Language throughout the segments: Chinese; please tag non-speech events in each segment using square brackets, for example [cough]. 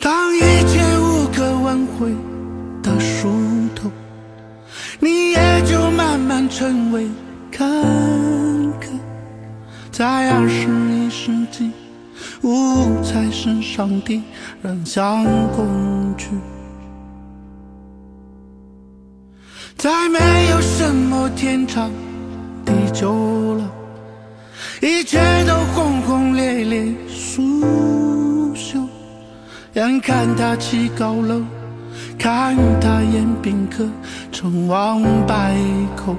当一切无可挽回的疏通，你也就慢慢成为看客。在二十一世纪，舞才是上帝人像工具。再没有什么天长地久了，一切都轰轰烈烈苏朽。眼看他起高楼，看他宴宾客，成王败寇。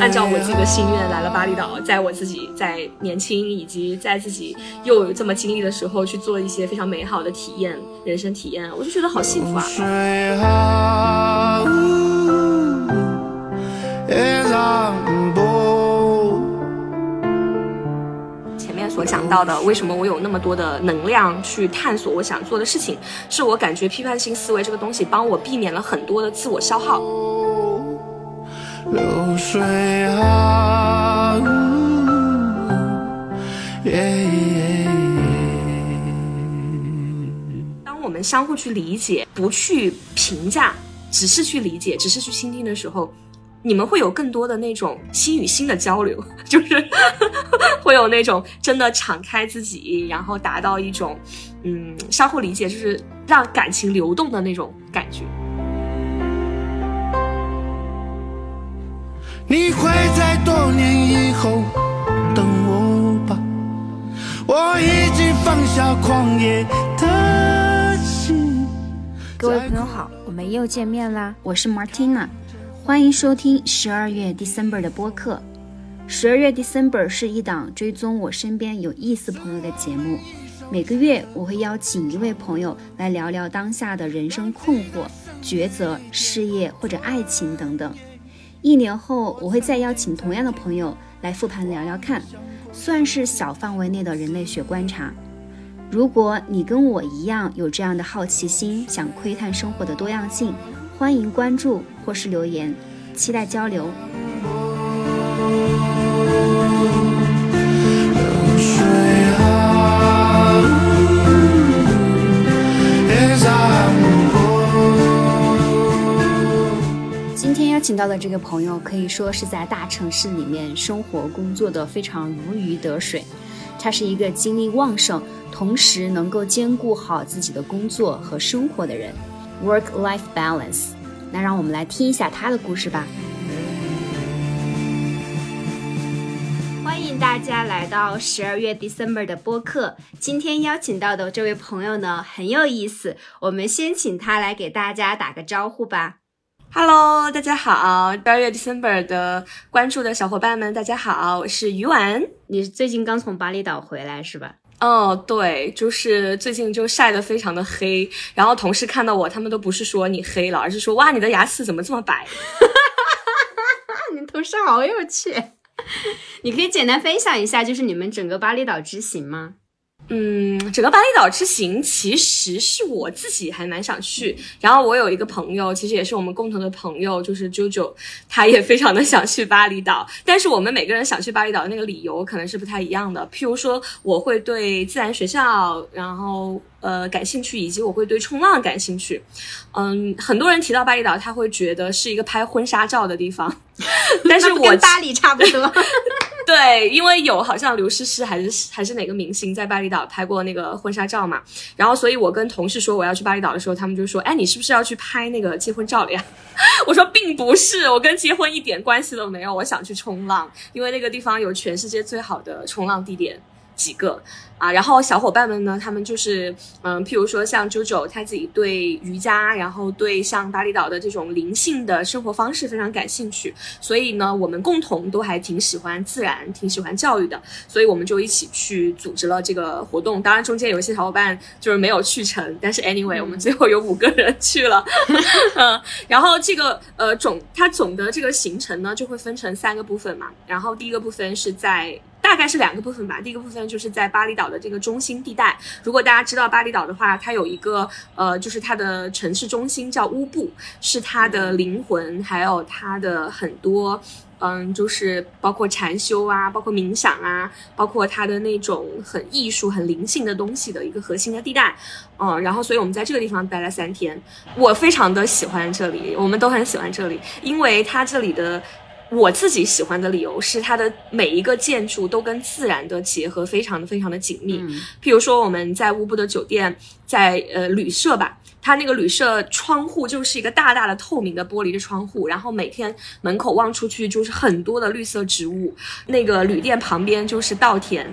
按照我自己的心愿来了巴厘岛，在我自己在年轻以及在自己又有这么经历的时候，去做一些非常美好的体验，人生体验，我就觉得好幸福啊！前面所讲到的，为什么我有那么多的能量去探索我想做的事情，是我感觉批判性思维这个东西帮我避免了很多的自我消耗。流水啊，当我们相互去理解，不去评价，只是去理解，只是去倾听的时候，你们会有更多的那种心与心的交流，[laughs] 就是 [laughs] 会有那种真的敞开自己，然后达到一种嗯相互理解，就是让感情流动的那种感觉。你会在多年以后等我吧，我已经放下狂野的心。各位朋友好，我们又见面啦，我是 Martina，欢迎收听十二月 December 的播客。十二月 December 是一档追踪我身边有意思朋友的节目，每个月我会邀请一位朋友来聊聊当下的人生困惑、抉择、事业或者爱情等等。一年后，我会再邀请同样的朋友来复盘聊聊看，算是小范围内的人类学观察。如果你跟我一样有这样的好奇心，想窥探生活的多样性，欢迎关注或是留言，期待交流。今天邀请到的这个朋友可以说是在大城市里面生活工作的非常如鱼得水，他是一个精力旺盛，同时能够兼顾好自己的工作和生活的人，work-life balance。那让我们来听一下他的故事吧。欢迎大家来到十二月 December 的播客。今天邀请到的这位朋友呢很有意思，我们先请他来给大家打个招呼吧。Hello，大家好，十二月 December 的关注的小伙伴们，大家好，我是鱼丸。你最近刚从巴厘岛回来是吧？哦，对，就是最近就晒得非常的黑，然后同事看到我，他们都不是说你黑了，而是说哇，你的牙齿怎么这么白？[laughs] 你同事好有趣。[laughs] 你可以简单分享一下，就是你们整个巴厘岛之行吗？嗯，整个巴厘岛之行其实是我自己还蛮想去，然后我有一个朋友，其实也是我们共同的朋友，就是 JoJo，他也非常的想去巴厘岛，但是我们每个人想去巴厘岛的那个理由可能是不太一样的。譬如说，我会对自然学校，然后。呃，感兴趣，以及我会对冲浪感兴趣。嗯，很多人提到巴厘岛，他会觉得是一个拍婚纱照的地方，[laughs] 但是我巴黎差不多。[laughs] [laughs] 对，因为有好像刘诗诗还是还是哪个明星在巴厘岛拍过那个婚纱照嘛。然后，所以我跟同事说我要去巴厘岛的时候，他们就说：“哎，你是不是要去拍那个结婚照了呀？” [laughs] 我说：“并不是，我跟结婚一点关系都没有。我想去冲浪，因为那个地方有全世界最好的冲浪地点几个。”啊，然后小伙伴们呢，他们就是，嗯，譬如说像 JoJo，他自己对瑜伽，然后对像巴厘岛的这种灵性的生活方式非常感兴趣，所以呢，我们共同都还挺喜欢自然，挺喜欢教育的，所以我们就一起去组织了这个活动。当然，中间有一些小伙伴就是没有去成，但是 anyway，我们最后有五个人去了。[laughs] 嗯，然后这个呃总它总的这个行程呢，就会分成三个部分嘛。然后第一个部分是在。大概是两个部分吧。第一个部分就是在巴厘岛的这个中心地带。如果大家知道巴厘岛的话，它有一个呃，就是它的城市中心叫乌布，是它的灵魂，还有它的很多。嗯，就是包括禅修啊，包括冥想啊，包括它的那种很艺术、很灵性的东西的一个核心的地带。嗯，然后所以我们在这个地方待了三天，我非常的喜欢这里，我们都很喜欢这里，因为它这里的。我自己喜欢的理由是，它的每一个建筑都跟自然的结合非常的非常的紧密。譬如说，我们在乌布的酒店，在呃旅社吧，它那个旅社窗户就是一个大大的透明的玻璃的窗户，然后每天门口望出去就是很多的绿色植物。那个旅店旁边就是稻田，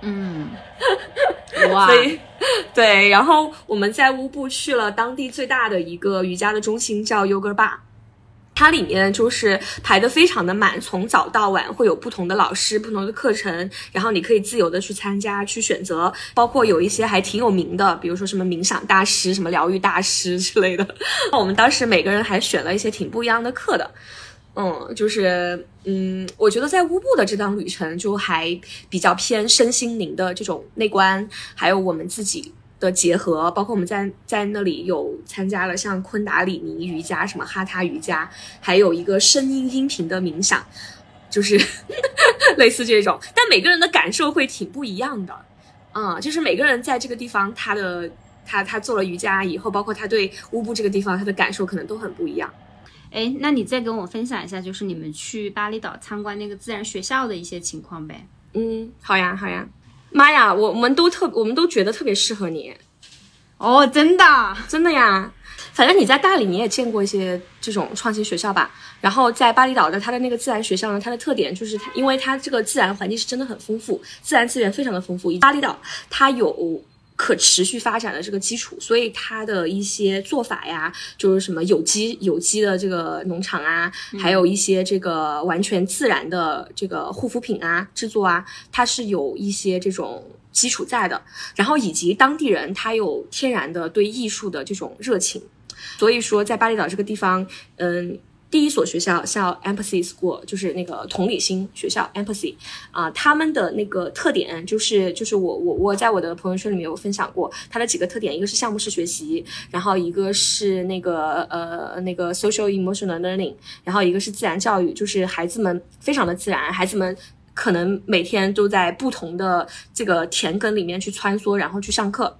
嗯，[laughs] 哇，所以对，然后我们在乌布去了当地最大的一个瑜伽的中心，叫 Yoga Bar。它里面就是排的非常的满，从早到晚会有不同的老师、不同的课程，然后你可以自由的去参加、去选择，包括有一些还挺有名的，比如说什么冥想大师、什么疗愈大师之类的。[laughs] 我们当时每个人还选了一些挺不一样的课的，嗯，就是嗯，我觉得在乌布的这趟旅程就还比较偏身心灵的这种内观，还有我们自己。的结合，包括我们在在那里有参加了像昆达里尼瑜伽、什么哈他瑜伽，还有一个声音音频的冥想，就是 [laughs] 类似这种。但每个人的感受会挺不一样的，嗯，就是每个人在这个地方，他的他他做了瑜伽以后，包括他对乌布这个地方，他的感受可能都很不一样。哎，那你再跟我分享一下，就是你们去巴厘岛参观那个自然学校的一些情况呗？嗯，好呀，好呀。妈呀，我我们都特，我们都觉得特别适合你，哦，真的，真的呀。反正你在大理你也见过一些这种创新学校吧？然后在巴厘岛的它的那个自然学校呢，它的特点就是它，因为它这个自然环境是真的很丰富，自然资源非常的丰富。巴厘岛它有。可持续发展的这个基础，所以它的一些做法呀，就是什么有机有机的这个农场啊，还有一些这个完全自然的这个护肤品啊制作啊，它是有一些这种基础在的。然后以及当地人他有天然的对艺术的这种热情，所以说在巴厘岛这个地方，嗯。第一所学校叫 Empathy School，就是那个同理心学校 Empathy，啊，他们的那个特点就是就是我我我在我的朋友圈里面有分享过它的几个特点，一个是项目式学习，然后一个是那个呃那个 social emotional learning，然后一个是自然教育，就是孩子们非常的自然，孩子们可能每天都在不同的这个田埂里面去穿梭，然后去上课。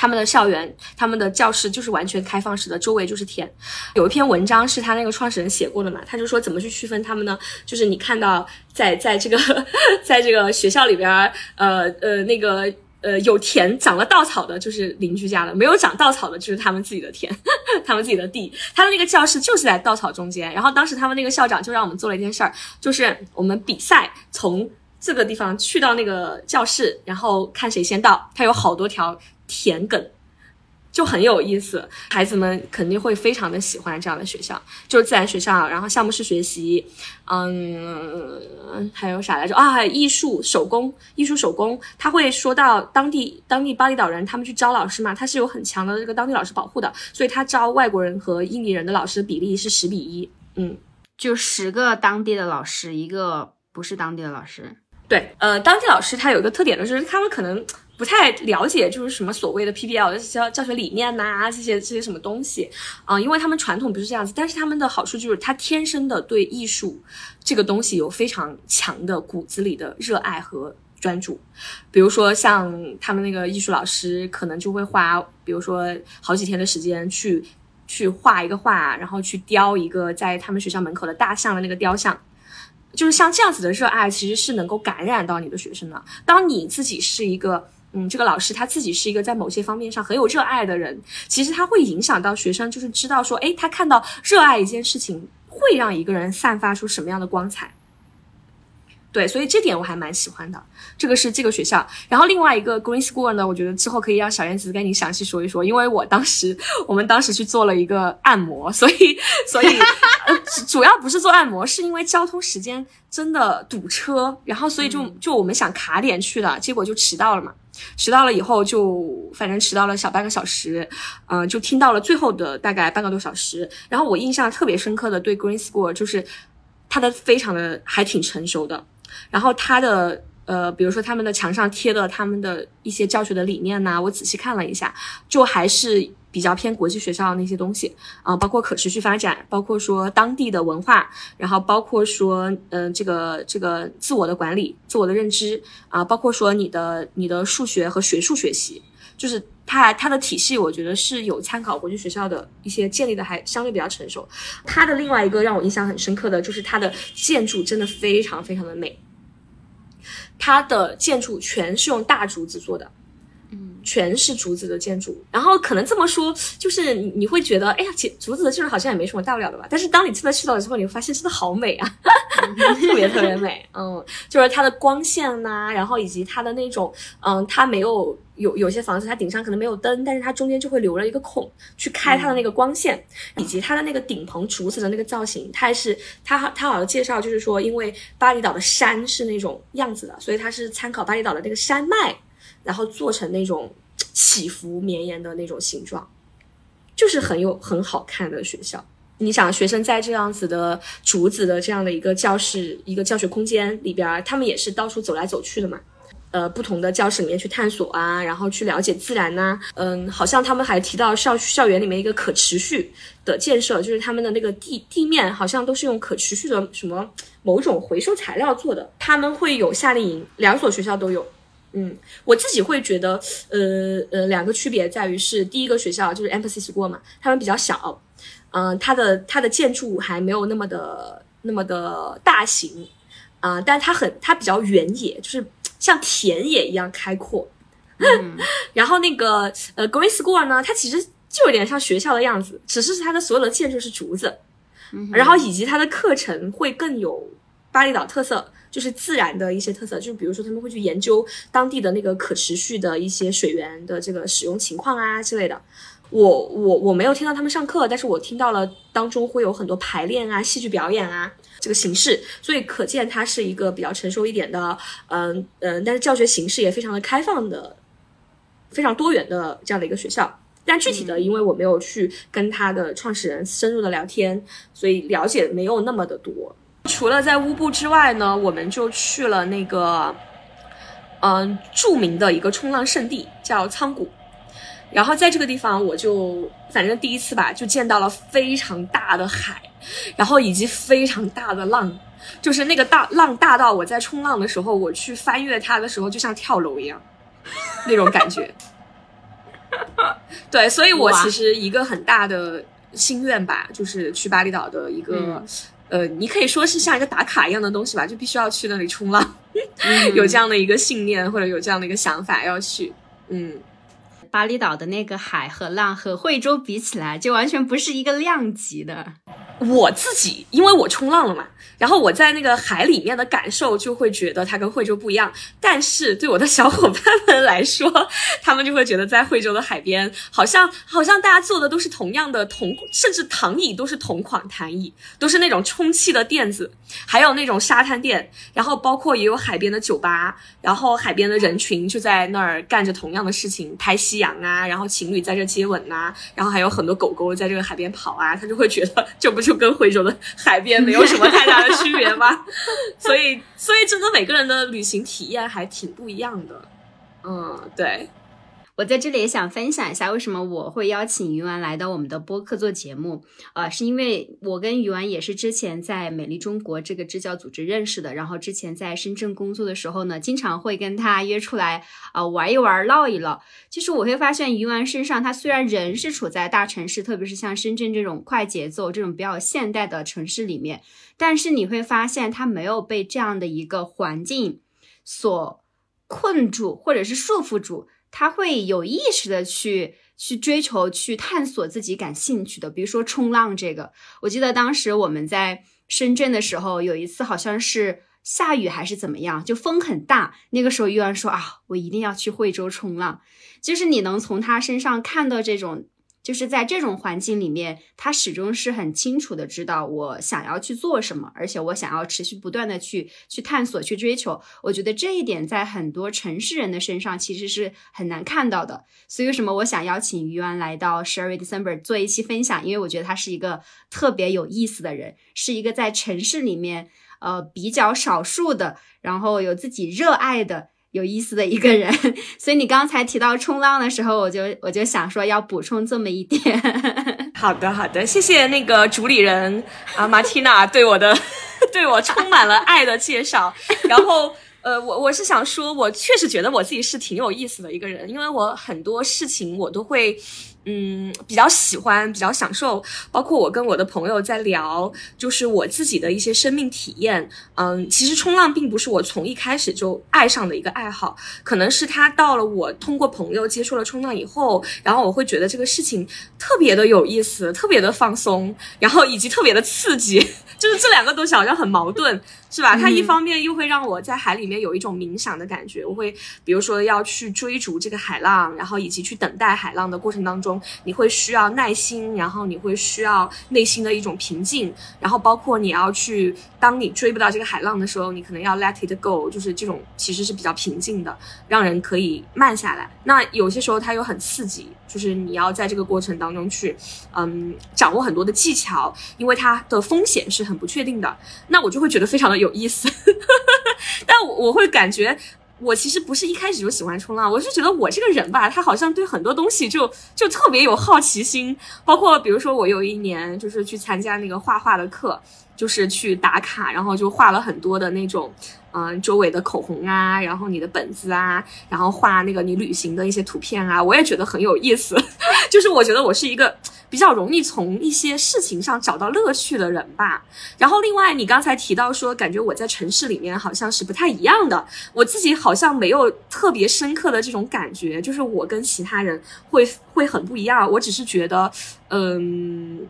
他们的校园，他们的教室就是完全开放式的，周围就是田。有一篇文章是他那个创始人写过的嘛，他就说怎么去区分他们呢？就是你看到在在这个 [laughs] 在这个学校里边，呃呃那个呃有田长了稻草的，就是邻居家的；没有长稻草的，就是他们自己的田，[laughs] 他们自己的地。他的那个教室就是在稻草中间。然后当时他们那个校长就让我们做了一件事儿，就是我们比赛从这个地方去到那个教室，然后看谁先到。他有好多条。田埂就很有意思，孩子们肯定会非常的喜欢这样的学校，就是自然学校，然后项目式学习，嗯，还有啥来着啊？还有艺术手工，艺术手工，他会说到当地当地巴厘岛人，他们去招老师嘛，他是有很强的这个当地老师保护的，所以他招外国人和印尼人的老师的比例是十比一，嗯，就十个当地的老师，一个不是当地的老师。对，呃，当地老师他有一个特点的是，他们可能。不太了解，就是什么所谓的 PBL 的教教学理念呐，这些这些什么东西啊？因为他们传统不是这样子，但是他们的好处就是他天生的对艺术这个东西有非常强的骨子里的热爱和专注。比如说像他们那个艺术老师，可能就会花，比如说好几天的时间去去画一个画，然后去雕一个在他们学校门口的大象的那个雕像。就是像这样子的热爱，其实是能够感染到你的学生的。当你自己是一个。嗯，这个老师他自己是一个在某些方面上很有热爱的人，其实他会影响到学生，就是知道说，诶，他看到热爱一件事情会让一个人散发出什么样的光彩。对，所以这点我还蛮喜欢的。这个是这个学校，然后另外一个 Green School 呢，我觉得之后可以让小燕子跟你详细说一说，因为我当时我们当时去做了一个按摩，所以所以 [laughs] 主要不是做按摩，是因为交通时间真的堵车，然后所以就就我们想卡点去的，结果就迟到了嘛。迟到了以后就反正迟到了小半个小时，嗯，就听到了最后的大概半个多小时。然后我印象特别深刻的对 Green School 就是它的非常的还挺成熟的。然后他的呃，比如说他们的墙上贴的他们的一些教学的理念呐，我仔细看了一下，就还是比较偏国际学校那些东西啊、包括可持续发展，包括说当地的文化，然后包括说，嗯、这个这个自我的管理、自我的认知啊、包括说你的你的数学和学术学习，就是它它的体系，我觉得是有参考国际学校的一些建立的还相对比较成熟。它的另外一个让我印象很深刻的就是它的建筑真的非常非常的美，它的建筑全是用大竹子做的。全是竹子的建筑，然后可能这么说，就是你你会觉得，哎呀，其竹子的建筑好像也没什么大不了的吧？但是当你真的去到了之后，你会发现真的好美啊，[laughs] 特别特别美。嗯，就是它的光线呐、然后以及它的那种，嗯，它没有有有些房子它顶上可能没有灯，但是它中间就会留了一个孔去开它的那个光线，以及它的那个顶棚竹子的那个造型，它还是它它好像介绍就是说，因为巴厘岛的山是那种样子的，所以它是参考巴厘岛的那个山脉。然后做成那种起伏绵延的那种形状，就是很有很好看的学校。你想，学生在这样子的竹子的这样的一个教室、一个教学空间里边儿，他们也是到处走来走去的嘛。呃，不同的教室里面去探索啊，然后去了解自然呐、嗯，好像他们还提到校校园里面一个可持续的建设，就是他们的那个地地面好像都是用可持续的什么某种回收材料做的。他们会有夏令营，两所学校都有。嗯，我自己会觉得，呃呃，两个区别在于是，第一个学校就是 Emphasis School 嘛，他们比较小，嗯、它的它的建筑还没有那么的那么的大型，啊、但它很它比较原野，就是像田野一样开阔。[laughs] 然后那个呃 Green School 呢，它其实就有点像学校的样子，只是它的所有的建筑是竹子，然后以及它的课程会更有巴厘岛特色，就是自然的一些特色，就比如说他们会去研究当地的那个可持续的一些水源的这个使用情况啊之类的。我我我没有听到他们上课，但是我听到了当中会有很多排练啊、戏剧表演啊这个形式，所以可见它是一个比较成熟一点的，嗯嗯，但是教学形式也非常的开放的，非常多元的这样的一个学校。但具体的，因为我没有去跟他的创始人深入的聊天，所以了解没有那么的多。除了在乌布之外呢，我们就去了那个，嗯、著名的一个冲浪圣地叫仓谷。然后在这个地方，我就反正第一次吧，就见到了非常大的海，然后以及非常大的浪，就是那个大浪大到我在冲浪的时候，我去翻越它的时候，就像跳楼一样，那种感觉。对，所以我其实一个很大的心愿吧，就是去巴厘岛的一个，嗯呃，你可以说是像一个打卡一样的东西吧，就必须要去那里冲浪，嗯 [laughs] 有这样的一个信念或者有这样的一个想法要去，嗯。巴厘岛的那个海和浪和惠州比起来，就完全不是一个量级的。我自己，因为我冲浪了嘛，然后我在那个海里面的感受就会觉得它跟惠州不一样。但是对我的小伙伴们来说，他们就会觉得在惠州的海边，好像好像大家坐的都是同样的同，甚至躺椅都是同款躺椅，都是那种充气的垫子，还有那种沙滩垫，然后包括也有海边的酒吧，然后海边的人群就在那儿干着同样的事情，拍夕阳啊，然后情侣在这接吻呐、然后还有很多狗狗在这个海边跑啊，他就会觉得这不是就跟惠州的海边没有什么太大的区别吧？[laughs] 所以，所以真的每个人的旅行体验还挺不一样的。嗯，对，我在这里也想分享一下，为什么我会邀请鱼丸来到我们的播客做节目。呃，是因为我跟鱼丸也是之前在美丽中国这个支教组织认识的，然后之前在深圳工作的时候呢，经常会跟他约出来啊、呃玩一玩、唠一唠。其实我会发现鱼丸身上，他虽然人是处在大城市，特别是像深圳这种快节奏、这种比较现代的城市里面，但是你会发现他没有被这样的一个环境所困住或者是束缚住。他会有意识的去去追求、去探索自己感兴趣的，比如说冲浪这个。我记得当时我们在深圳的时候，有一次好像是下雨还是怎么样，就风很大。那个时候，玉安说啊，我一定要去惠州冲浪。就是你能从他身上看到这种。就是在这种环境里面，他始终是很清楚的知道我想要去做什么，而且我想要持续不断的去去探索、去追求。我觉得这一点在很多城市人的身上其实是很难看到的。所以为什么我想邀请于安来到十二月 December 做一期分享？因为我觉得他是一个特别有意思的人，是一个在城市里面呃比较少数的，然后有自己热爱的。有意思的一个人。[laughs] 所以你刚才提到冲浪的时候，我就我就想说要补充这么一点。[laughs] 好的，好的，谢谢那个主理人啊，马缇娜对我的 [laughs] 对我充满了爱的介绍。然后，呃，我我是想说，我确实觉得我自己是挺有意思的一个人，因为我很多事情我都会。嗯，比较喜欢，比较享受，包括我跟我的朋友在聊，就是我自己的一些生命体验。嗯，其实冲浪并不是我从一开始就爱上的一个爱好，可能是他到了我通过朋友接触了冲浪以后，然后我会觉得这个事情特别的有意思，特别的放松，然后以及特别的刺激，[laughs] 就是这两个东西好像很矛盾。是吧？它一方面又会让我在海里面有一种冥想的感觉，我会比如说要去追逐这个海浪，然后以及去等待海浪的过程当中，你会需要耐心，然后你会需要内心的一种平静，然后包括你要去，当你追不到这个海浪的时候，你可能要 let it go，就是这种其实是比较平静的，让人可以慢下来。那有些时候它又很刺激。就是你要在这个过程当中去，嗯，掌握很多的技巧，因为它的风险是很不确定的。那我就会觉得非常的有意思，[laughs] 但我我会感觉我其实不是一开始就喜欢冲浪，我是觉得我这个人吧，他好像对很多东西就就特别有好奇心，包括比如说我有一年就是去参加那个画画的课，就是去打卡，然后就画了很多的那种。嗯，周围的口红啊，然后你的本子啊，然后画那个你旅行的一些图片啊，我也觉得很有意思。[laughs] 就是我觉得我是一个比较容易从一些事情上找到乐趣的人吧。然后另外，你刚才提到说，感觉我在城市里面好像是不太一样的，我自己好像没有特别深刻的这种感觉，就是我跟其他人会会很不一样。我只是觉得，嗯，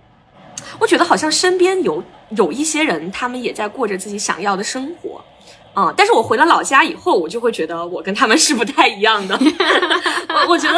我觉得好像身边有有一些人，他们也在过着自己想要的生活。嗯，但是我回了老家以后，我就会觉得我跟他们是不太一样的。[laughs]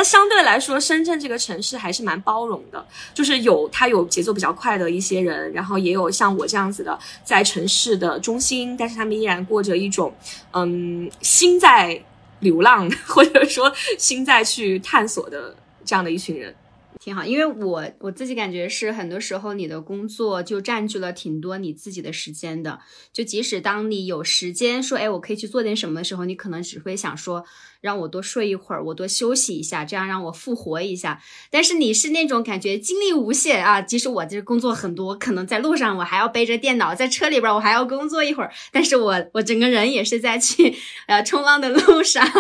相对来说，深圳这个城市还是蛮包容的，就是有他有节奏比较快的一些人，然后也有像我这样子的在城市的中心，但是他们依然过着一种嗯心在流浪 [laughs] 或者说心在去探索的这样的一群人。挺好，因为我我自己感觉是很多时候你的工作就占据了挺多你自己的时间的。就即使当你有时间说，哎，我可以去做点什么的时候，你可能只会想说，让我多睡一会儿，我多休息一下，这样让我复活一下。但是你是那种感觉精力无限啊，即使我这工作很多，可能在路上我还要背着电脑，在车里边我还要工作一会儿，但是我我整个人也是在去呃冲浪的路上。[laughs]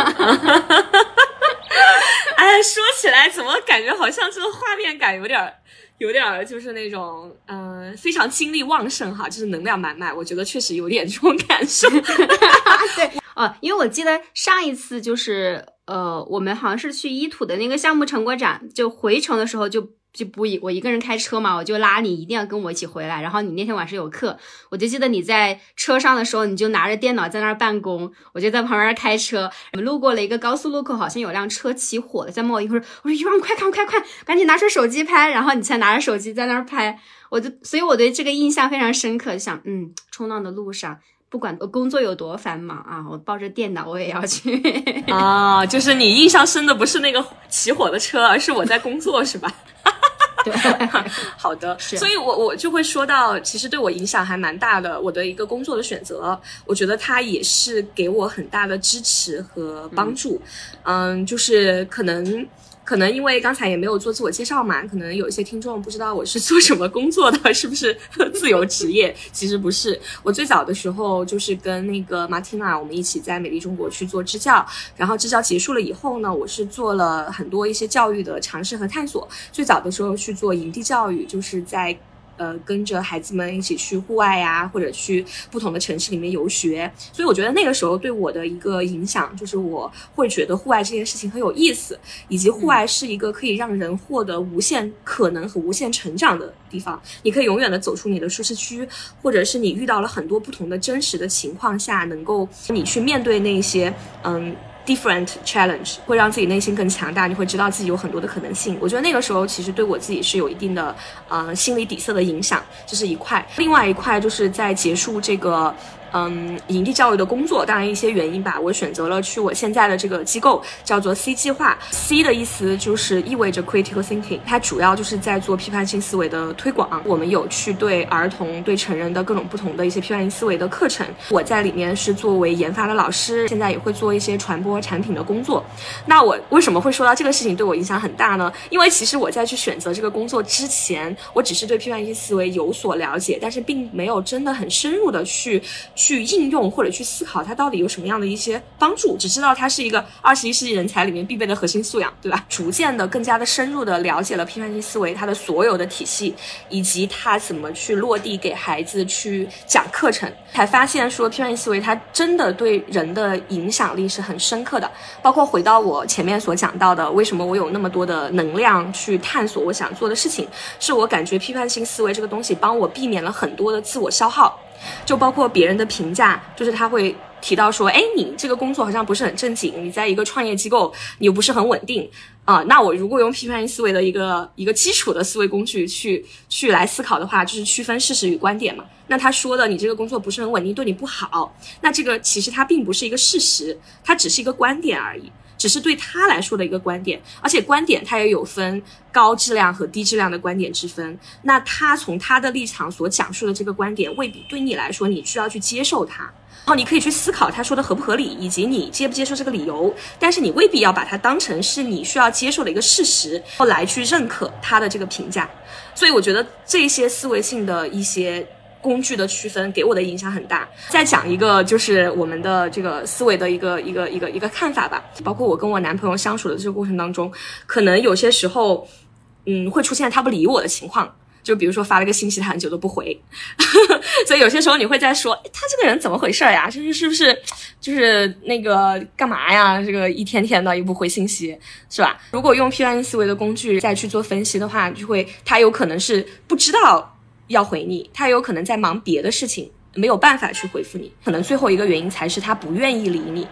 [laughs] 哎，说起来怎么感觉好像这个画面感有点，有点就是那种，嗯，非常精力旺盛哈，就是能量满满。我觉得确实有点这种感受。[laughs] 对，哦，因为我记得上一次就是，呃，我们好像是去一土的那个项目成果展，就回程的时候就。就不一我一个人开车嘛，我就拉你，一定要跟我一起回来。然后你那天晚上有课，我就记得你在车上的时候，你就拿着电脑在那儿办公，我就在旁边开车。我们路过了一个高速路口，好像有辆车起火了，在冒烟。我说：“我说，一万快看快快，赶紧拿出手机拍。”然后你才拿着手机在那儿拍，我就所以我对这个印象非常深刻，就想嗯，冲浪的路上，不管我工作有多繁忙啊，我抱着电脑我也要去啊。就是你印象深的不是那个起火的车，而是我在工作，是吧？[laughs] [laughs] 对，[laughs] 好的，所以，我我就会说到，其实对我影响还蛮大的。我的一个工作的选择，我觉得它也是给我很大的支持和帮助。嗯，就是可能。可能因为刚才也没有做自我介绍嘛，可能有一些听众不知道我是做什么工作的，[laughs] 是不是 [laughs] 自由职业？其实不是，我最早的时候就是跟那个 Martina，我们一起在美丽中国去做支教，然后支教结束了以后呢，我是做了很多一些教育的尝试和探索。最早的时候去做营地教育，就是在。呃，跟着孩子们一起去户外呀，或者去不同的城市里面游学，所以我觉得那个时候对我的一个影响，就是我会觉得户外这件事情很有意思，以及户外是一个可以让人获得无限可能和无限成长的地方。你可以永远的走出你的舒适区，或者是你遇到了很多不同的真实的情况下，能够你去面对那些嗯。Different challenge 会让自己内心更强大，你会知道自己有很多的可能性。我觉得那个时候其实对我自己是有一定的呃心理底色的影响，这是一块。另外一块就是在结束这个嗯营地教育的工作，当然一些原因吧，我选择了去我现在的这个机构，叫做 C 计划。C 的意思就是意味着 critical thinking，它主要就是在做批判性思维的推广。我们有去对儿童、对成人的各种不同的一些批判性思维的课程，我在里面是作为研发的老师，现在也会做一些传播产品的工作。那我为什么会说到这个事情对我影响很大呢？因为其实我在去选择这个工作之前，我只是对批判性思维有所了解，但是并没有真的很深入的去去应用或者去思考它到底有什么样的一些帮助，只知道它是一个二十一世纪人才里面必备的核心素养，对吧？逐渐的更加的深入的了解了批判性思维它的所有的体系，以及它怎么去落地给孩子去讲课程，才发现说批判性思维它真的对人的影响力是很深刻的。包括回到我前面所讲到的，为什么我有那么多的能量去探索我想做的事情，是我感觉批判性思维这个东西帮我避免了很多的自我消耗，就包括别人的评价，就是他会提到说，哎，你这个工作好像不是很正经，你在一个创业机构，你又不是很稳定啊。那我如果用批判性思维的一个一个基础的思维工具去去来思考的话，就是区分事实与观点嘛。那他说的你这个工作不是很稳定，对你不好，那这个其实它并不是一个事实，它只是一个观点而已。只是对他来说的一个观点，而且观点它也有分高质量和低质量的观点之分。那他从他的立场所讲述的这个观点，未必对你来说你需要去接受它。然后你可以去思考他说的合不合理，以及你接不接受这个理由。但是你未必要把它当成是你需要接受的一个事实，后来去认可他的这个评价。所以我觉得这些思维性的一些。工具的区分给我的影响很大。再讲一个，就是我们的这个思维的一个一个一个一个看法吧。包括我跟我男朋友相处的这个过程当中，可能有些时候，嗯，会出现他不理我的情况。就比如说发了个信息，他很久都不回，[laughs] 所以有些时候你会在说，他这个人怎么回事呀？就是是不是就是那个干嘛呀？这个一天天的又不回信息，是吧？如果用批判思维的工具再去做分析的话，就会他有可能是不知道。要回你，他有可能在忙别的事情，没有办法去回复你。可能最后一个原因才是他不愿意理你，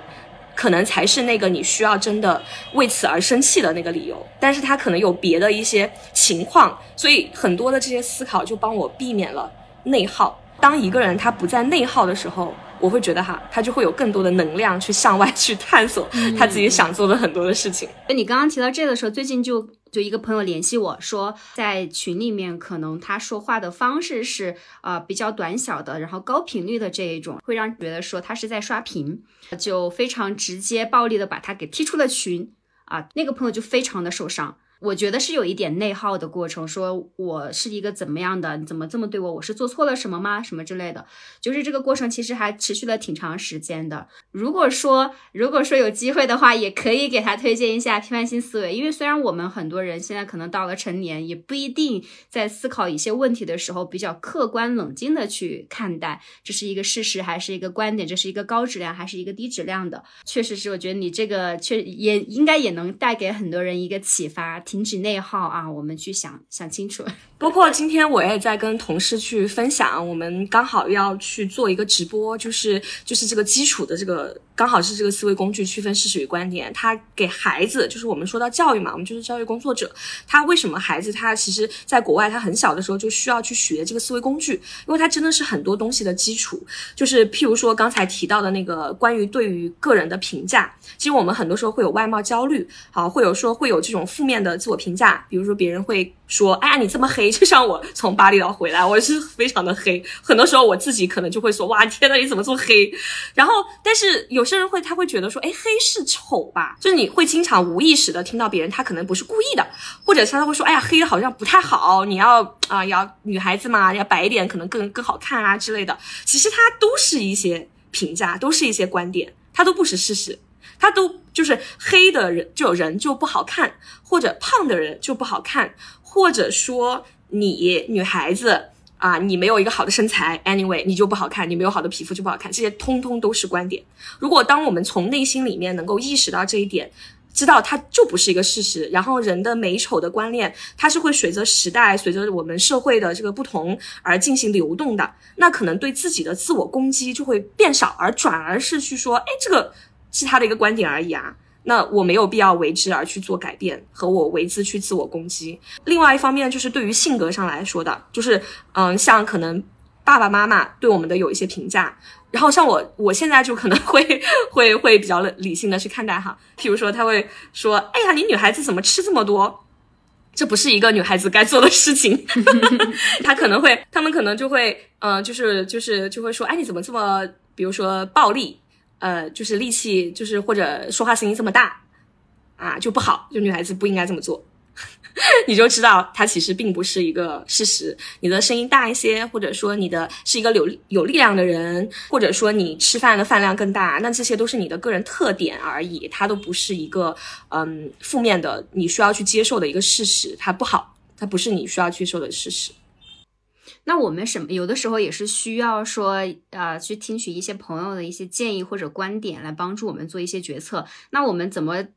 可能才是那个你需要真的为此而生气的那个理由。但是他可能有别的一些情况，所以很多的这些思考就帮我避免了内耗。当一个人他不在内耗的时候，我会觉得哈，他就会有更多的能量去向外去探索他自己想做的很多的事情。那你刚刚提到这个的时候，最近就就一个朋友联系我说，在群里面可能他说话的方式是啊比较短小的，然后高频率的这一种，会让觉得说他是在刷屏，就非常直接暴力的把他给踢出了群啊，那个朋友就非常的受伤。我觉得是有一点内耗的过程，说我是一个怎么样的，你怎么这么对我？我是做错了什么吗？什么之类的，就是这个过程其实还持续了挺长时间的。如果说如果说有机会的话，也可以给他推荐一下批判性思维，因为虽然我们很多人现在可能到了成年，也不一定在思考一些问题的时候比较客观冷静的去看待这是一个事实还是一个观点，这是一个高质量还是一个低质量的。确实是，我觉得你这个确也应该也能带给很多人一个启发。停止内耗啊！我们去想想清楚。[laughs] 包括今天我也在跟同事去分享，我们刚好要去做一个直播，就是就是这个基础的这个。刚好是这个思维工具区分事实与观点，他给孩子，就是我们说到教育嘛，我们就是教育工作者，他为什么孩子他其实在国外他很小的时候就需要去学这个思维工具，因为他真的是很多东西的基础，就是譬如说刚才提到的那个关于对于个人的评价，其实我们很多时候会有外貌焦虑，好，会有说会有这种负面的自我评价，比如说别人会。说，哎呀，你这么黑，就像我从巴厘岛回来，我是非常的黑。很多时候我自己可能就会说，哇，天呐，你怎么这么黑？然后，但是有些人会，他会觉得说，哎，黑是丑吧？就是你会经常无意识的听到别人，他可能不是故意的，或者他会说，哎呀，黑的好像不太好，你要啊，要女孩子嘛，要白一点，可能更更好看啊之类的。其实它都是一些评价，都是一些观点，它都不是事实。他都就是黑的人，就人就不好看，或者胖的人就不好看。或者说你女孩子啊，你没有一个好的身材，anyway，你就不好看，你没有好的皮肤就不好看，这些通通都是观点。如果当我们从内心里面能够意识到这一点，知道它就不是一个事实，然后人的美丑的观念，它是会随着时代、随着我们社会的这个不同而进行流动的，那可能对自己的自我攻击就会变少，而转而是去说，哎，这个是他的一个观点而已啊。那我没有必要为之而去做改变，和我为之去自我攻击。另外一方面，就是对于性格上来说的，就是嗯，像可能。爸爸妈妈对我们的有一些评价。然后像我，我现在就可能会 [laughs] 会会比较理性的去看待哈。譬如说，他会说：“哎呀，你女孩子怎么吃这么多？这不是一个女孩子该做的事情。[laughs] ”他可能会，他们可能就会，嗯，就是就是就会说：“哎，你怎么这么，比如说暴力，呃，就是力气，就是或者说话声音这么大，啊，就不好，就女孩子不应该这么做。[laughs] ”你就知道它其实并不是一个事实。你的声音大一些，或者说你的是一个有有力量的人，或者说你吃饭的饭量更大，那这些都是你的个人特点而已，它都不是一个嗯负面的你需要去接受的一个事实。它不好，它不是你需要接受的事实。那我们什么有的时候也是需要说呃去听取一些朋友的一些建议或者观点来帮助我们做一些决策。那我们怎么？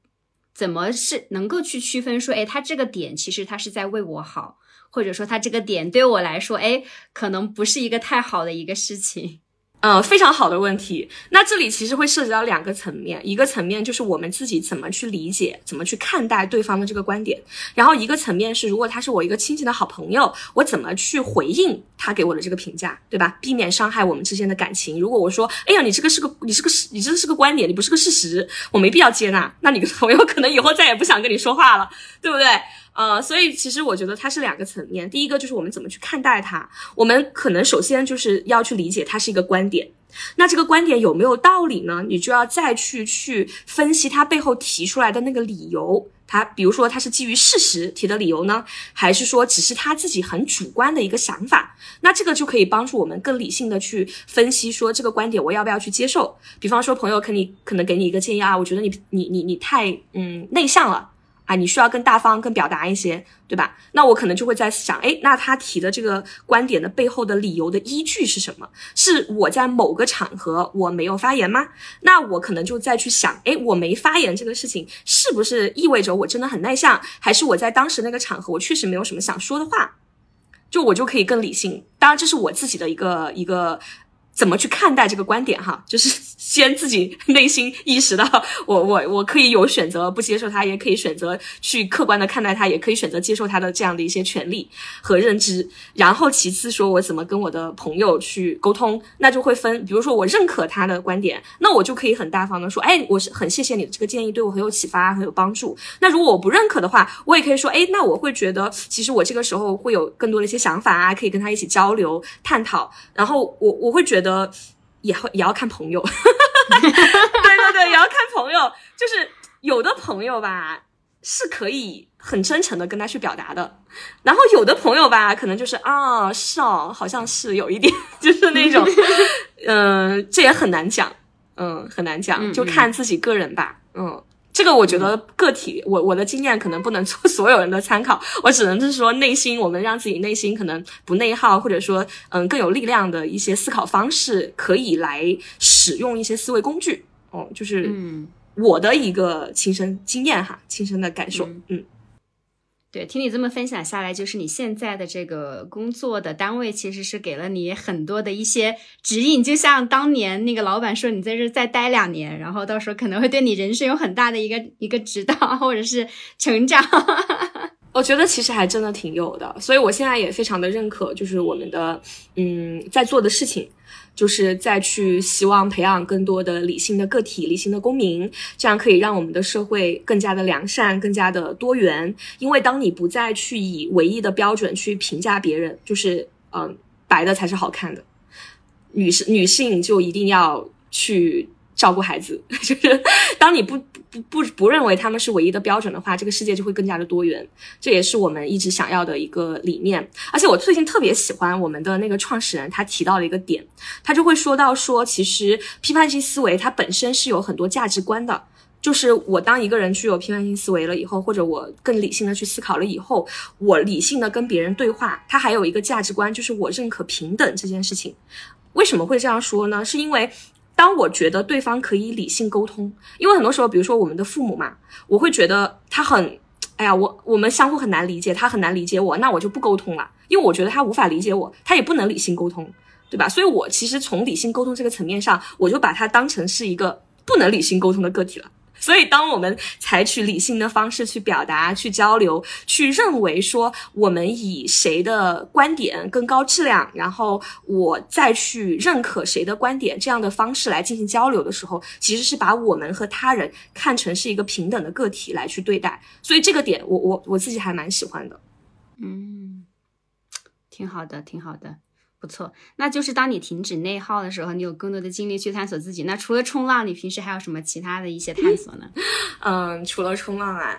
怎么是能够去区分说，哎，他这个点其实他是在为我好，或者说他这个点对我来说，哎，可能不是一个太好的一个事情。呃，非常好的问题。那这里其实会涉及到两个层面，一个层面就是我们自己怎么去理解、怎么去看待对方的这个观点，然后一个层面是，如果他是我一个亲近的好朋友，我怎么去回应他给我的这个评价，对吧？避免伤害我们之间的感情。如果我说，哎呀，你这个是个，你是个，你这是个观点，你不是个事实，我没必要接纳，那你的朋友可能以后再也不想跟你说话了，对不对？呃，所以其实我觉得它是两个层面。第一个就是我们怎么去看待它，我们可能首先就是要去理解它是一个观点。那这个观点有没有道理呢？你就要再去去分析它背后提出来的那个理由。它比如说它是基于事实提的理由呢，还是说只是他自己很主观的一个想法？那这个就可以帮助我们更理性的去分析说这个观点我要不要去接受。比方说朋友可你可能给你一个建议啊，我觉得你你你你太嗯内向了。啊，你需要更大方、更表达一些，对吧？那我可能就会在想，哎，那他提的这个观点的背后的理由的依据是什么？是我在某个场合我没有发言吗？那我可能就再去想，哎，我没发言这个事情是不是意味着我真的很内向，还是我在当时那个场合我确实没有什么想说的话？就我就可以更理性。当然，这是我自己的一个一个。怎么去看待这个观点？哈，就是先自己内心意识到，我我我可以有选择不接受他，也可以选择去客观的看待他，也可以选择接受他的这样的一些权利和认知。然后其次说，我怎么跟我的朋友去沟通，那就会分。比如说我认可他的观点，那我就可以很大方的说，哎，我是很谢谢你的这个建议，对我很有启发，很有帮助。那如果我不认可的话，我也可以说，哎，那我会觉得，其实我这个时候会有更多的一些想法啊，可以跟他一起交流探讨。然后我我会觉得。得也会也要看朋友，[laughs] 对对对，也要看朋友。就是有的朋友吧，是可以很真诚的跟他去表达的，然后有的朋友吧，可能就是啊，是哦，好像是有一点，[laughs] 就是那种，[laughs] 嗯，这也很难讲，嗯，很难讲，就看自己个人吧，嗯。这个我觉得个体，我我的经验可能不能做 [laughs] 所有人的参考，我只能是说内心，我们让自己内心可能不内耗，或者说嗯更有力量的一些思考方式，可以来使用一些思维工具。哦，就是我的一个亲身经验哈，亲身的感受，嗯。对，听你这么分享下来，就是你现在的这个工作的单位，其实是给了你很多的一些指引。就像当年那个老板说，你在这再待两年，然后到时候可能会对你人生有很大的一个一个指导，或者是成长。[laughs] 我觉得其实还真的挺有的，所以我现在也非常的认可，就是我们的嗯在做的事情。就是再去希望培养更多的理性的个体、理性的公民，这样可以让我们的社会更加的良善、更加的多元。因为当你不再去以唯一的标准去评价别人，就是嗯，白的才是好看的，女士女性就一定要去。照顾孩子，[laughs] 就是当你不不不不认为他们是唯一的标准的话，这个世界就会更加的多元。这也是我们一直想要的一个理念。而且我最近特别喜欢我们的那个创始人，他提到了一个点，他就会说到说，其实批判性思维它本身是有很多价值观的。就是我当一个人具有批判性思维了以后，或者我更理性的去思考了以后，我理性的跟别人对话，他还有一个价值观，就是我认可平等这件事情。为什么会这样说呢？是因为。当我觉得对方可以理性沟通，因为很多时候，比如说我们的父母嘛，我会觉得他很，哎呀，我我们相互很难理解，他很难理解我，那我就不沟通了，因为我觉得他无法理解我，他也不能理性沟通，对吧？所以我其实从理性沟通这个层面上，我就把他当成是一个不能理性沟通的个体了。所以，当我们采取理性的方式去表达、去交流、去认为说我们以谁的观点更高质量，然后我再去认可谁的观点这样的方式来进行交流的时候，其实是把我们和他人看成是一个平等的个体来去对待。所以，这个点我我我自己还蛮喜欢的。嗯，挺好的，挺好的。不错，那就是当你停止内耗的时候，你有更多的精力去探索自己。那除了冲浪，你平时还有什么其他的一些探索呢？[laughs] 嗯，除了冲浪啊，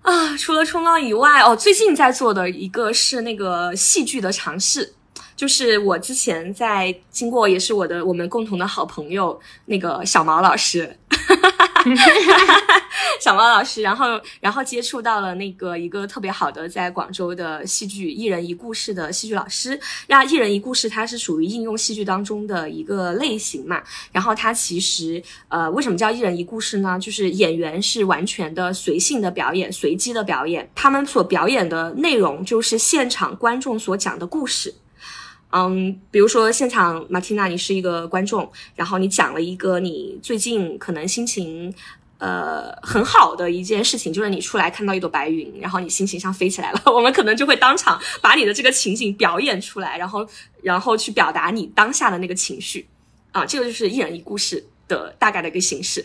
啊，除了冲浪以外，哦，最近在做的一个是那个戏剧的尝试，就是我之前在经过，也是我的我们共同的好朋友那个小毛老师。[laughs] 小毛老师，然后然后接触到了那个一个特别好的在广州的戏剧一人一故事的戏剧老师。那一人一故事它是属于应用戏剧当中的一个类型嘛？然后它其实呃为什么叫一人一故事呢？就是演员是完全的随性的表演，随机的表演，他们所表演的内容就是现场观众所讲的故事。嗯，比如说现场马蒂娜，你是一个观众，然后你讲了一个你最近可能心情呃很好的一件事情，就是你出来看到一朵白云，然后你心情像飞起来了。我们可能就会当场把你的这个情景表演出来，然后然后去表达你当下的那个情绪啊，这个就是一人一故事的大概的一个形式。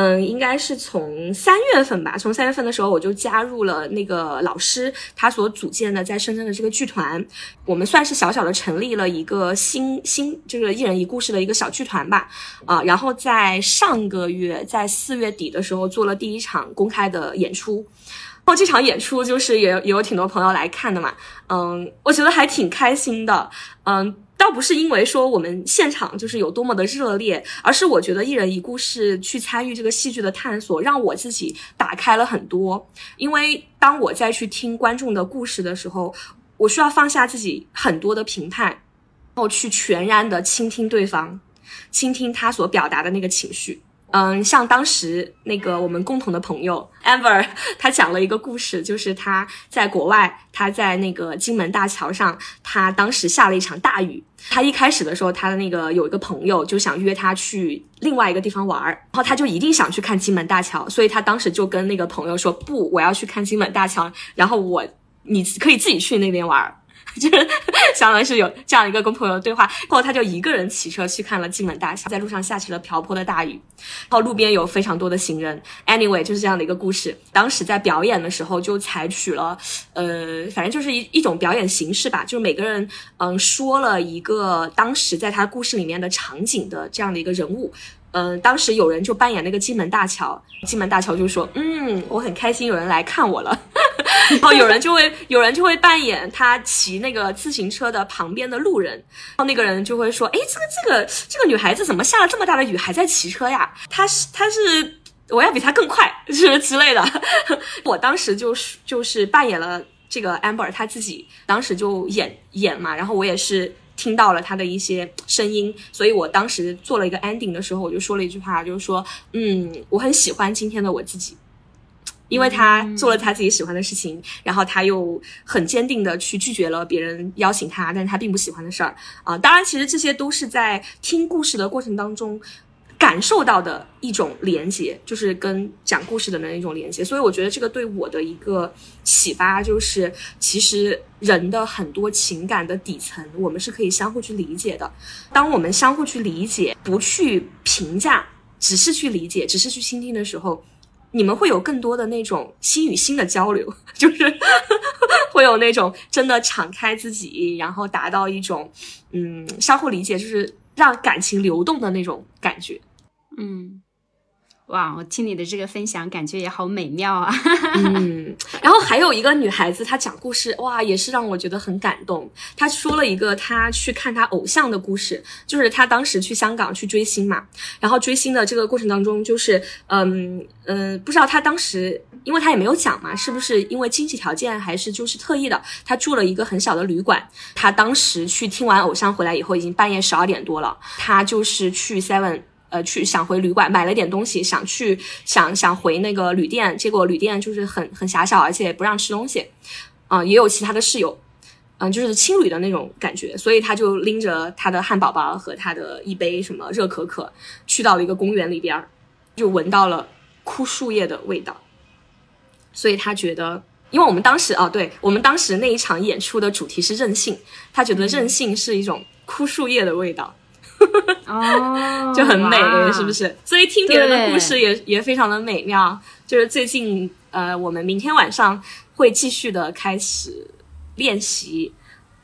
嗯，应该是从三月份吧。从三月份的时候，我就加入了那个老师他所组建的在深圳的这个剧团。我们算是小小的成立了一个新新，就是一人一故事的一个小剧团吧。啊，然后在上个月，在四月底的时候做了第一场公开的演出。然后这场演出就是也也有挺多朋友来看的嘛。嗯，我觉得还挺开心的。嗯。倒不是因为说我们现场就是有多么的热烈，而是我觉得一人一故事去参与这个戏剧的探索，让我自己打开了很多。因为当我再去听观众的故事的时候，我需要放下自己很多的评判，然后去全然的倾听对方，倾听他所表达的那个情绪。嗯，像当时那个我们共同的朋友 Amber，[laughs] 他讲了一个故事，就是他在国外，他在那个金门大桥上，他当时下了一场大雨。他一开始的时候，他的那个有一个朋友就想约他去另外一个地方玩儿，然后他就一定想去看金门大桥，所以他当时就跟那个朋友说：“不，我要去看金门大桥，然后我你可以自己去那边玩儿。” [laughs] 就是相当于是有这样一个跟朋友的对话，后后他就一个人骑车去看了金门大桥，在路上下起了瓢泼的大雨，然后路边有非常多的行人。Anyway，就是这样的一个故事。当时在表演的时候就采取了，呃，反正就是一一种表演形式吧，就是每个人嗯说了一个当时在他故事里面的场景的这样的一个人物。嗯，当时有人就扮演那个金门大桥，金门大桥就说：“嗯，我很开心有人来看我了。[laughs] ”然后有人就会有人就会扮演他骑那个自行车的旁边的路人，然后那个人就会说：“哎，这个这个这个女孩子怎么下了这么大的雨还在骑车呀？她是她是我要比她更快，是之类的。[laughs] ”我当时就是就是扮演了这个 Amber，她自己当时就演演嘛，然后我也是听到了他的一些声音，所以我当时做了一个 ending 的时候，我就说了一句话，就是说：“嗯，我很喜欢今天的我自己。”因为他做了他自己喜欢的事情，然后他又很坚定的去拒绝了别人邀请他，但是他并不喜欢的事儿啊。当然，其实这些都是在听故事的过程当中感受到的一种连接，就是跟讲故事的那一种连接。所以我觉得这个对我的一个启发就是，其实人的很多情感的底层，我们是可以相互去理解的。当我们相互去理解，不去评价，只是去理解，只是去倾听的时候。你们会有更多的那种心与心的交流，[laughs] 就是会有那种真的敞开自己，然后达到一种嗯相互理解，就是让感情流动的那种感觉，嗯。哇，我听你的这个分享，感觉也好美妙啊！嗯，[laughs] 然后还有一个女孩子，她讲故事，哇，也是让我觉得很感动。她说了一个她去看她偶像的故事，就是她当时去香港去追星嘛，然后追星的这个过程当中，就是嗯嗯，不知道她当时，因为她也没有讲嘛，是不是因为经济条件，还是就是特意的，她住了一个很小的旅馆。她当时去听完偶像回来以后，已经半夜十二点多了，她就是去 Seven。呃，去想回旅馆买了点东西，想去想想回那个旅店，结果旅店就是很很狭小，而且不让吃东西，啊，也有其他的室友，嗯，就是青旅的那种感觉，所以他就拎着他的汉堡包和他的一杯什么热可可，去到了一个公园里边，就闻到了枯树叶的味道，所以他觉得，因为我们当时啊，对我们当时那一场演出的主题是任性，他觉得任性是一种枯树叶的味道，哦，就很美，是不？是？所以听别人的故事也也非常的美妙。就是最近呃，我们明天晚上会继续的开始练习。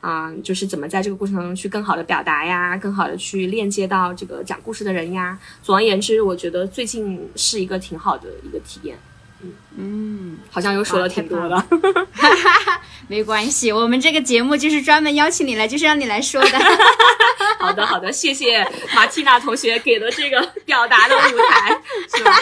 啊、就是怎么在这个过程当中去更好的表达呀，更好的去链接到这个讲故事的人呀。总而言之，我觉得最近是一个挺好的一个体验。嗯，好像又说了挺多的。[laughs] 没关系，我们这个节目就是专门邀请你来，就是让你来说的。[laughs] 好的，好的，谢谢马蒂娜同学给的这个表达的舞台，是吧？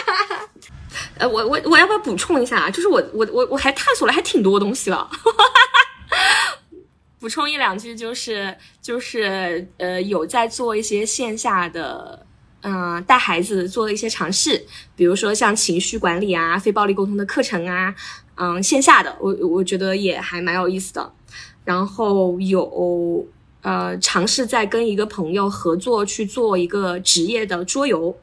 [laughs] 呃，我我我要不要补充一下啊？就是我我我我还探索了还挺多东西了。[laughs] 补充一两句，就是就是呃，有在做一些线下的，嗯、带孩子做的一些尝试，比如说像情绪管理啊、非暴力沟通的课程啊，嗯，线下的，我我觉得也还蛮有意思的。然后有呃尝试在跟一个朋友合作去做一个职业的桌游，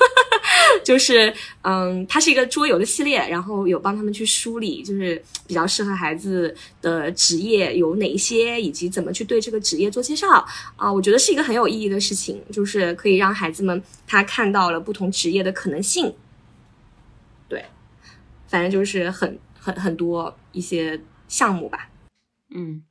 [laughs] 就是嗯，它是一个桌游的系列，然后有帮他们去梳理，就是比较适合孩子的职业有哪一些，以及怎么去对这个职业做介绍啊、我觉得是一个很有意义的事情，就是可以让孩子们他看到了不同职业的可能性。对，反正就是很很很多一些项目吧。嗯，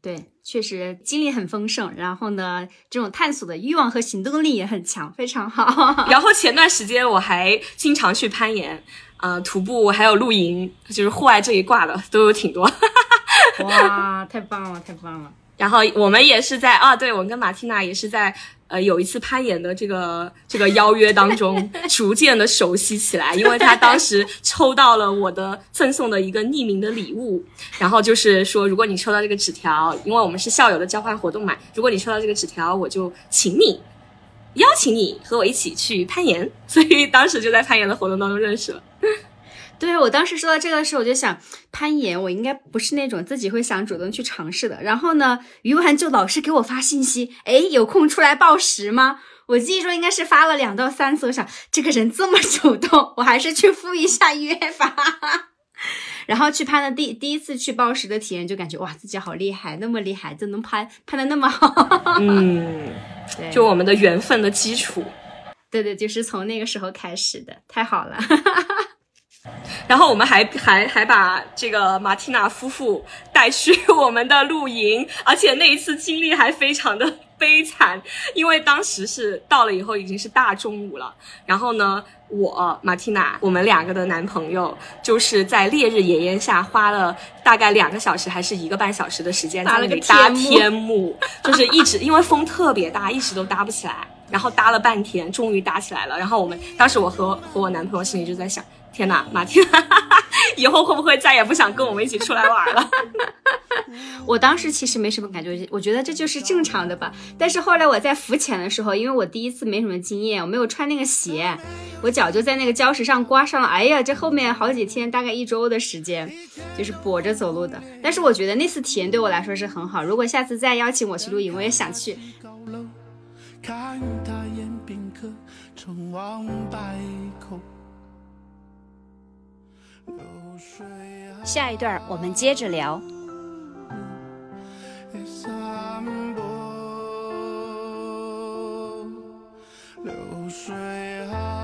对，确实精力很丰盛，然后呢，这种探索的欲望和行动力也很强，非常好。[laughs] 然后前段时间我还经常去攀岩，呃，徒步还有露营，就是户外这一挂的都有挺多。[laughs] 哇，太棒了，太棒了！然后我们也是在啊，对我跟马蒂娜也是在呃有一次攀岩的这个这个邀约当中，逐渐的熟悉起来，因为他当时抽到了我的赠送的一个匿名的礼物，然后就是说，如果你抽到这个纸条，因为我们是校友的交换活动嘛，如果你抽到这个纸条，我就请你。邀请你和我一起去攀岩，所以当时就在攀岩的活动当中认识了。对我当时说到这个的时候，我就想攀岩，我应该不是那种自己会想主动去尝试的。然后呢，于涵就老是给我发信息，哎，有空出来报时吗？我记忆中应该是发了两到三次，我想这个人这么主动，我还是去赴一下约吧。[laughs] 然后去攀的第第一次去报时的体验，就感觉哇，自己好厉害，那么厉害，就能攀攀的那么好。嗯，对就我们的缘分的基础。对对，就是从那个时候开始的，太好了。然后我们还还还把这个马蒂娜夫妇带去 [laughs] 我们的露营，而且那一次经历还非常的悲惨，因为当时是到了以后已经是大中午了，然后呢，我马蒂娜我们两个的男朋友就是在烈日炎炎下花了大概两个小时还是一个半小时的时间在搭了个那里搭天幕，就是一直因为风特别大，一直都搭不起来。然后搭了半天，终于搭起来了。然后我们当时我和和我男朋友心里就在想：天哪，马天 [laughs] 以后会不会再也不想跟我们一起出来玩了？[laughs] 我当时其实没什么感觉，我觉得这就是正常的吧。但是后来我在浮潜的时候，因为我第一次没什么经验，我没有穿那个鞋，我脚就在那个礁石上刮伤了。哎呀，这后面好几天，大概一周的时间，就是跛着走路的。但是我觉得那次体验对我来说是很好。如果下次再邀请我去露营，我也想去。看他宴宾客，成王败寇。下一段我们接着聊。流水啊。